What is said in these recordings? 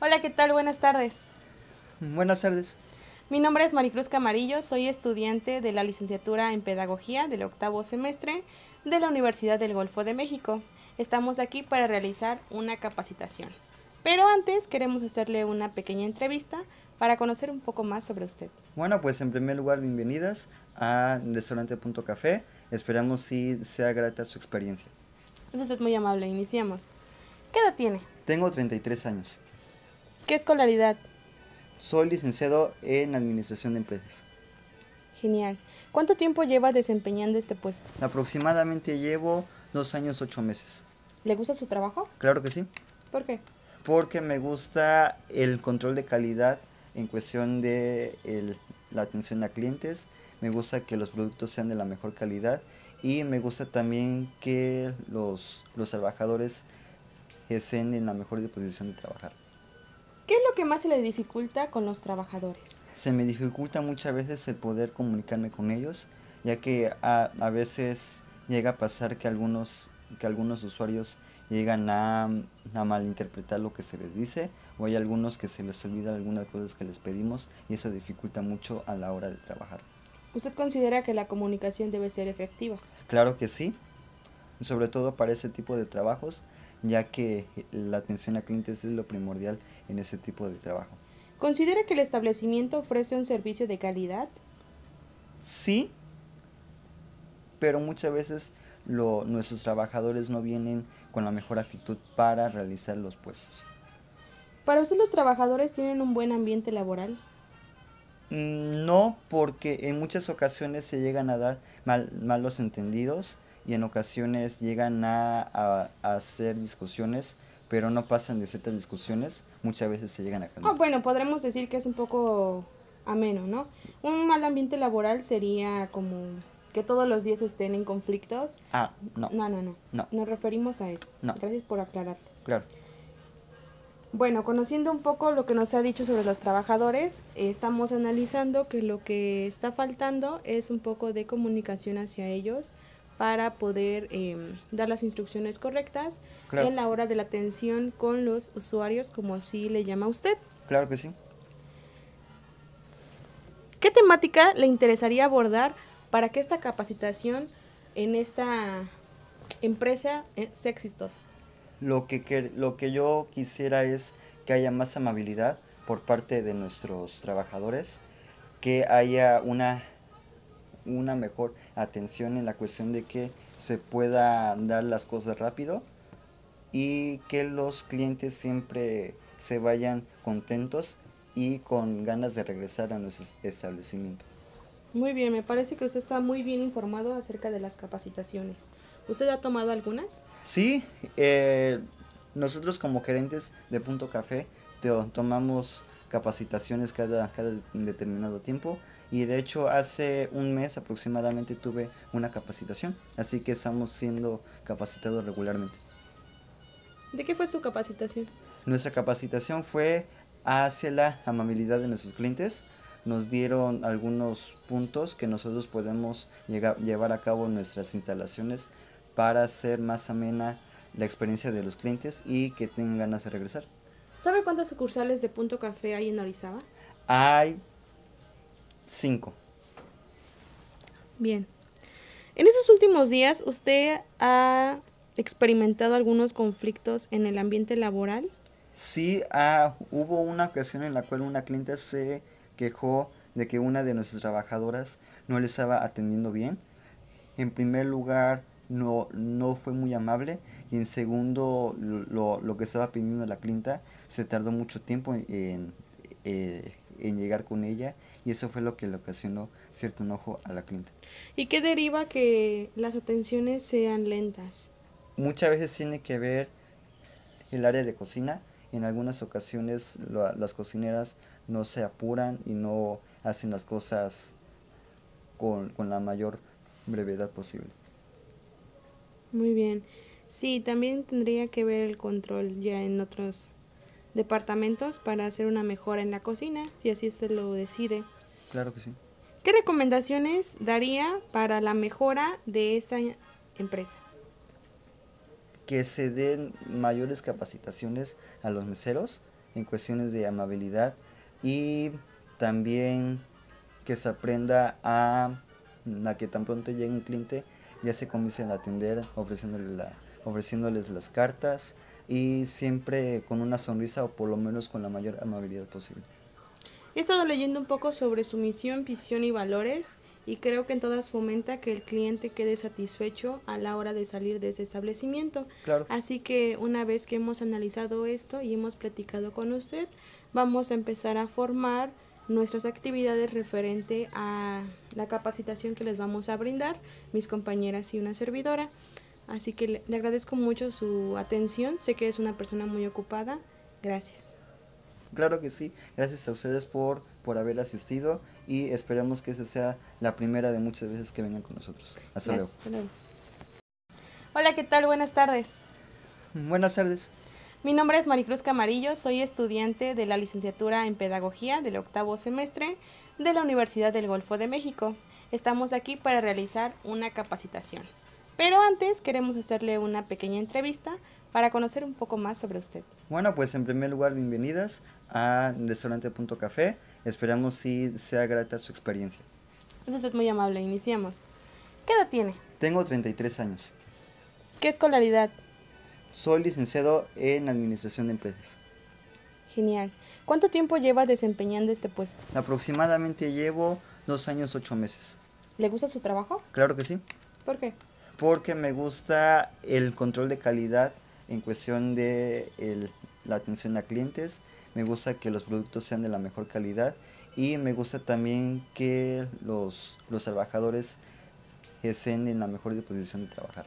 Hola, ¿qué tal? Buenas tardes. Buenas tardes. Mi nombre es Maricruz Camarillo, soy estudiante de la licenciatura en Pedagogía del octavo semestre de la Universidad del Golfo de México. Estamos aquí para realizar una capacitación. Pero antes queremos hacerle una pequeña entrevista para conocer un poco más sobre usted. Bueno, pues en primer lugar, bienvenidas a Restaurante Punto Café. Esperamos si sea grata su experiencia. Es usted muy amable, iniciamos. ¿Qué edad tiene? Tengo 33 años. ¿Qué escolaridad? Soy licenciado en Administración de Empresas. Genial. ¿Cuánto tiempo lleva desempeñando este puesto? Aproximadamente llevo dos años, ocho meses. ¿Le gusta su trabajo? Claro que sí. ¿Por qué? Porque me gusta el control de calidad en cuestión de el- la atención a clientes. Me gusta que los productos sean de la mejor calidad y me gusta también que los, los trabajadores estén en la mejor disposición de trabajar. ¿Qué es lo que más se le dificulta con los trabajadores? Se me dificulta muchas veces el poder comunicarme con ellos, ya que a, a veces llega a pasar que algunos, que algunos usuarios llegan a, a malinterpretar lo que se les dice, o hay algunos que se les olvida algunas cosas que les pedimos y eso dificulta mucho a la hora de trabajar. ¿Usted considera que la comunicación debe ser efectiva? Claro que sí, sobre todo para ese tipo de trabajos, ya que la atención a clientes es lo primordial en ese tipo de trabajo. ¿Considera que el establecimiento ofrece un servicio de calidad? Sí, pero muchas veces lo- nuestros trabajadores no vienen con la mejor actitud para realizar los puestos. ¿Para usted los trabajadores tienen un buen ambiente laboral? Mm, No, porque en muchas ocasiones se llegan a dar mal- malos entendidos y en ocasiones llegan a, a- a hacer discusiones, pero no pasan de ciertas discusiones, muchas veces se llegan a Ah, calmar. bueno, podremos decir que es un poco ameno, ¿no? Un mal ambiente laboral sería como que todos los días estén en conflictos. Ah, no, No, no, no. No. Nos referimos a eso. No. Gracias por aclarar. claro. Bueno, conociendo un poco lo que nos ha dicho sobre los trabajadores, estamos analizando que lo que está faltando es un poco de comunicación hacia ellos para poder eh, dar las instrucciones correctas Claro. en la hora de la atención con los usuarios, como así le llama usted. Claro que sí. ¿Qué temática le interesaría abordar para que esta capacitación en esta empresa eh, sea exitosa? Lo que, lo que yo quisiera es que haya más amabilidad por parte de nuestros trabajadores, que haya una, una mejor atención en la cuestión de que se pueda dar las cosas rápido y que los clientes siempre se vayan contentos y con ganas de regresar a nuestro establecimiento. Muy bien, me parece que usted está muy bien informado acerca de las capacitaciones. ¿Usted ha tomado algunas? Sí, eh, nosotros como gerentes de Punto Café to- tomamos capacitaciones cada, cada determinado tiempo y de hecho hace un mes aproximadamente tuve una capacitación, así que estamos siendo capacitados regularmente. ¿De qué fue su capacitación? Nuestra capacitación fue hacia la amabilidad de nuestros clientes. Nos dieron algunos puntos que nosotros podemos llegar- llevar a cabo en nuestras instalaciones para hacer más amena la experiencia de los clientes y que tengan ganas de regresar. ¿Sabe cuántas sucursales de Punto Café hay en Orizaba? Hay cinco. Bien. En estos últimos días, ¿usted ha experimentado algunos conflictos en el ambiente laboral? Sí, ah, hubo una ocasión en la cual una cliente se quejó de que una de nuestras trabajadoras no le estaba atendiendo bien. En primer lugar, no, no fue muy amable y en segundo, lo, lo que estaba pidiendo la clienta se tardó mucho tiempo en, eh, en llegar con ella y eso fue lo que le ocasionó cierto enojo a la clienta. ¿Y qué deriva que las atenciones sean lentas? Muchas veces tiene que ver el área de cocina. En algunas ocasiones la- las cocineras no se apuran y no hacen las cosas con, con la mayor brevedad posible. Muy bien. Sí, también tendría que ver el control ya en otros departamentos para hacer una mejora en la cocina, si así se lo decide. Claro que sí. ¿Qué recomendaciones daría para la mejora de esta empresa? Que se den mayores capacitaciones a los meseros en cuestiones de amabilidad y también que se aprenda a, a que tan pronto llegue un cliente ya se comiencen a atender ofreciéndole la, ofreciéndoles las cartas y siempre con una sonrisa o por lo menos con la mayor amabilidad posible. He estado leyendo un poco sobre su misión, visión y valores y creo que en todas fomenta que el cliente quede satisfecho a la hora de salir de ese establecimiento. Claro. Así que una vez que hemos analizado esto y hemos platicado con usted, vamos a empezar a formar nuestras actividades referente a la capacitación que les vamos a brindar, mis compañeras y una servidora. Así que le, agradezco mucho su atención, sé que es una persona muy ocupada. Gracias. Claro que sí, gracias a ustedes por, por haber asistido y esperamos que esa sea la primera de muchas veces que vengan con nosotros. Hasta luego. Gracias, hasta luego. Hola, ¿qué tal? Buenas tardes. Buenas tardes. Mi nombre es Maricruz Camarillo, soy estudiante de la licenciatura en Pedagogía del octavo semestre de la Universidad del Golfo de México. Estamos aquí para realizar una capacitación. Pero antes queremos hacerle una pequeña entrevista para conocer un poco más sobre usted. Bueno, pues en primer lugar, bienvenidas a Restaurante Punto Café. Esperamos si sea grata su experiencia. Es usted muy amable, iniciamos. ¿Qué edad tiene? Tengo 33 años. ¿Qué escolaridad? Soy licenciado en Administración de Empresas. Genial. ¿Cuánto tiempo lleva desempeñando este puesto? Aproximadamente llevo dos años, ocho meses. ¿Le gusta su trabajo? Claro que sí. ¿Por qué? Porque me gusta el control de calidad en cuestión de el- la atención a clientes. Me gusta que los productos sean de la mejor calidad. Y me gusta también que los, los trabajadores estén en la mejor disposición de trabajar.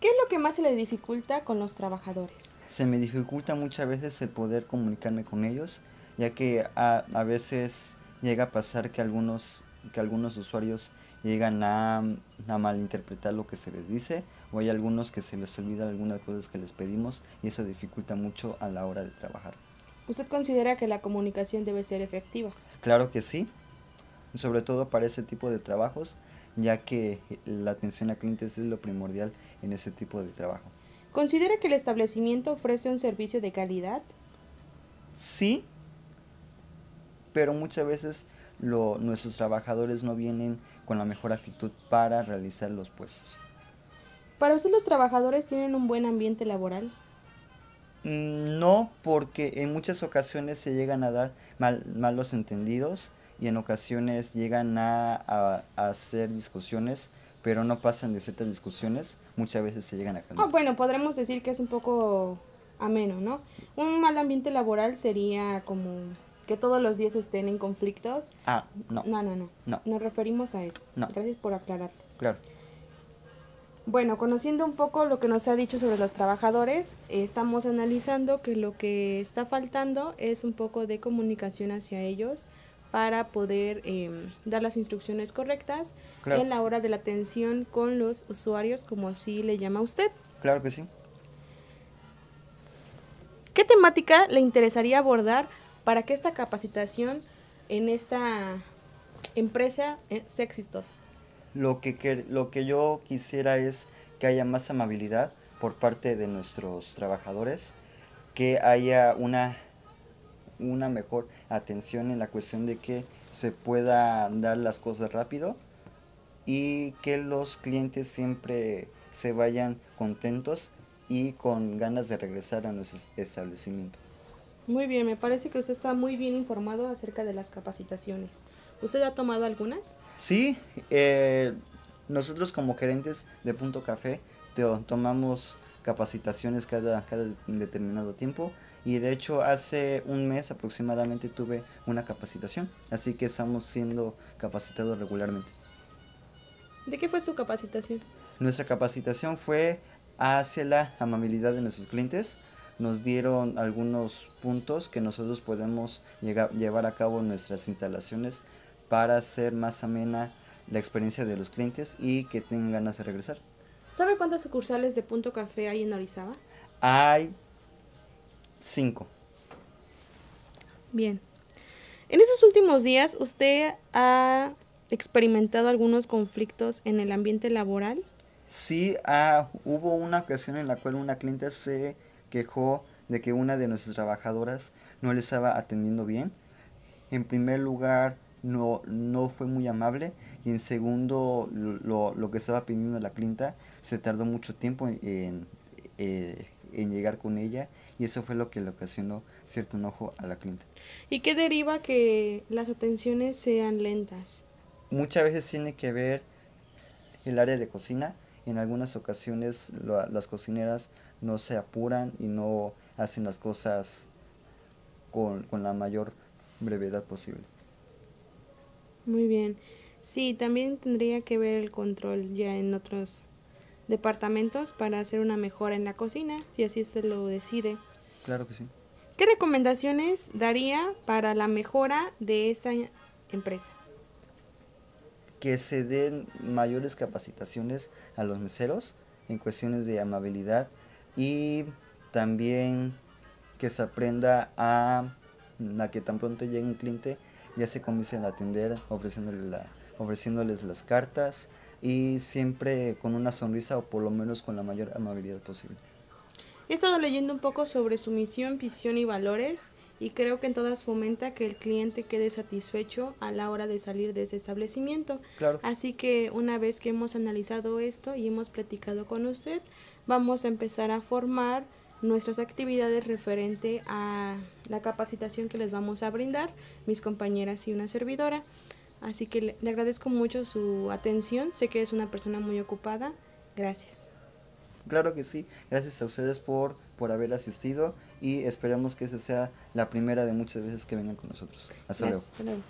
¿Qué es lo que más se le dificulta con los trabajadores? Se me dificulta muchas veces el poder comunicarme con ellos, ya que a, a veces llega a pasar que algunos, que algunos usuarios llegan a, a malinterpretar lo que se les dice, o hay algunos que se les olvida algunas cosas que les pedimos y eso dificulta mucho a la hora de trabajar. ¿Usted considera que la comunicación debe ser efectiva? Claro que sí, sobre todo para ese tipo de trabajos, ya que la atención a clientes es lo primordial en ese tipo de trabajo. ¿Considera que el establecimiento ofrece un servicio de calidad? Sí, pero muchas veces lo- nuestros trabajadores no vienen con la mejor actitud para realizar los puestos. ¿Para usted los trabajadores tienen un buen ambiente laboral? Mm, No, porque en muchas ocasiones se llegan a dar mal- malos entendidos y en ocasiones llegan a, a- a hacer discusiones, pero no pasan de ciertas discusiones, muchas veces se llegan a Ah, bueno, podremos decir que es un poco ameno, ¿no? Un mal ambiente laboral sería como que todos los días estén en conflictos. Ah, no, No, no, no. No. Nos referimos a eso. No. Gracias por aclarar. claro. Bueno, conociendo un poco lo que nos ha dicho sobre los trabajadores, estamos analizando que lo que está faltando es un poco de comunicación hacia ellos para poder em, dar las instrucciones correctas Claro. en la hora de la atención con los usuarios, como así le llama usted. Claro que sí. ¿Qué temática le interesaría abordar para que esta capacitación en esta empresa eh, sea exitosa? Lo que, lo que yo quisiera es que haya más amabilidad por parte de nuestros trabajadores, que haya una, una mejor atención en la cuestión de que se pueda dar las cosas rápido y que los clientes siempre se vayan contentos y con ganas de regresar a nuestro establecimiento. Muy bien, me parece que usted está muy bien informado acerca de las capacitaciones. ¿Usted ha tomado algunas? Sí, eh, nosotros como gerentes de Punto Café to- tomamos capacitaciones cada, cada determinado tiempo y de hecho hace un mes aproximadamente tuve una capacitación, así que estamos siendo capacitados regularmente. ¿De qué fue su capacitación? Nuestra capacitación fue hacia la amabilidad de nuestros clientes. Nos dieron algunos puntos que nosotros podemos llegar- llevar a cabo en nuestras instalaciones para hacer más amena la experiencia de los clientes y que tengan ganas de regresar. ¿Sabe cuántas sucursales de Punto Café hay en Orizaba? Hay cinco. Bien. En estos últimos días, ¿usted ha experimentado algunos conflictos en el ambiente laboral? Sí, ah, hubo una ocasión en la cual una cliente se quejó de que una de nuestras trabajadoras no le estaba atendiendo bien. En primer lugar, no, no fue muy amable y en segundo, lo, lo que estaba pidiendo la clienta se tardó mucho tiempo en, eh, en llegar con ella y eso fue lo que le ocasionó cierto enojo a la clienta. ¿Y qué deriva que las atenciones sean lentas? Muchas veces tiene que ver el área de cocina. En algunas ocasiones las cocineras no se apuran y no hacen las cosas con, con la mayor brevedad posible. Muy bien. Sí, también tendría que ver el control ya en otros departamentos para hacer una mejora en la cocina, si así se lo decide. Claro que sí. ¿Qué recomendaciones daría para la mejora de esta empresa? Que se den mayores capacitaciones a los meseros en cuestiones de amabilidad y también que se aprenda a, la que tan pronto llegue un cliente ya se comiencen a atender ofreciéndole la, ofreciéndoles las cartas y siempre con una sonrisa o por lo menos con la mayor amabilidad posible. He estado leyendo un poco sobre su misión, visión y valores y creo que en todas fomenta que el cliente quede satisfecho a la hora de salir de ese establecimiento. Claro. Así que una vez que hemos analizado esto y hemos platicado con usted, vamos a empezar a formar nuestras actividades referente a la capacitación que les vamos a brindar, mis compañeras y una servidora. Así que le, le agradezco mucho su atención, sé que es una persona muy ocupada. Gracias. Claro que sí, gracias a ustedes por, por haber asistido y esperamos que esa sea la primera de muchas veces que vengan con nosotros. Hasta luego. Hasta luego.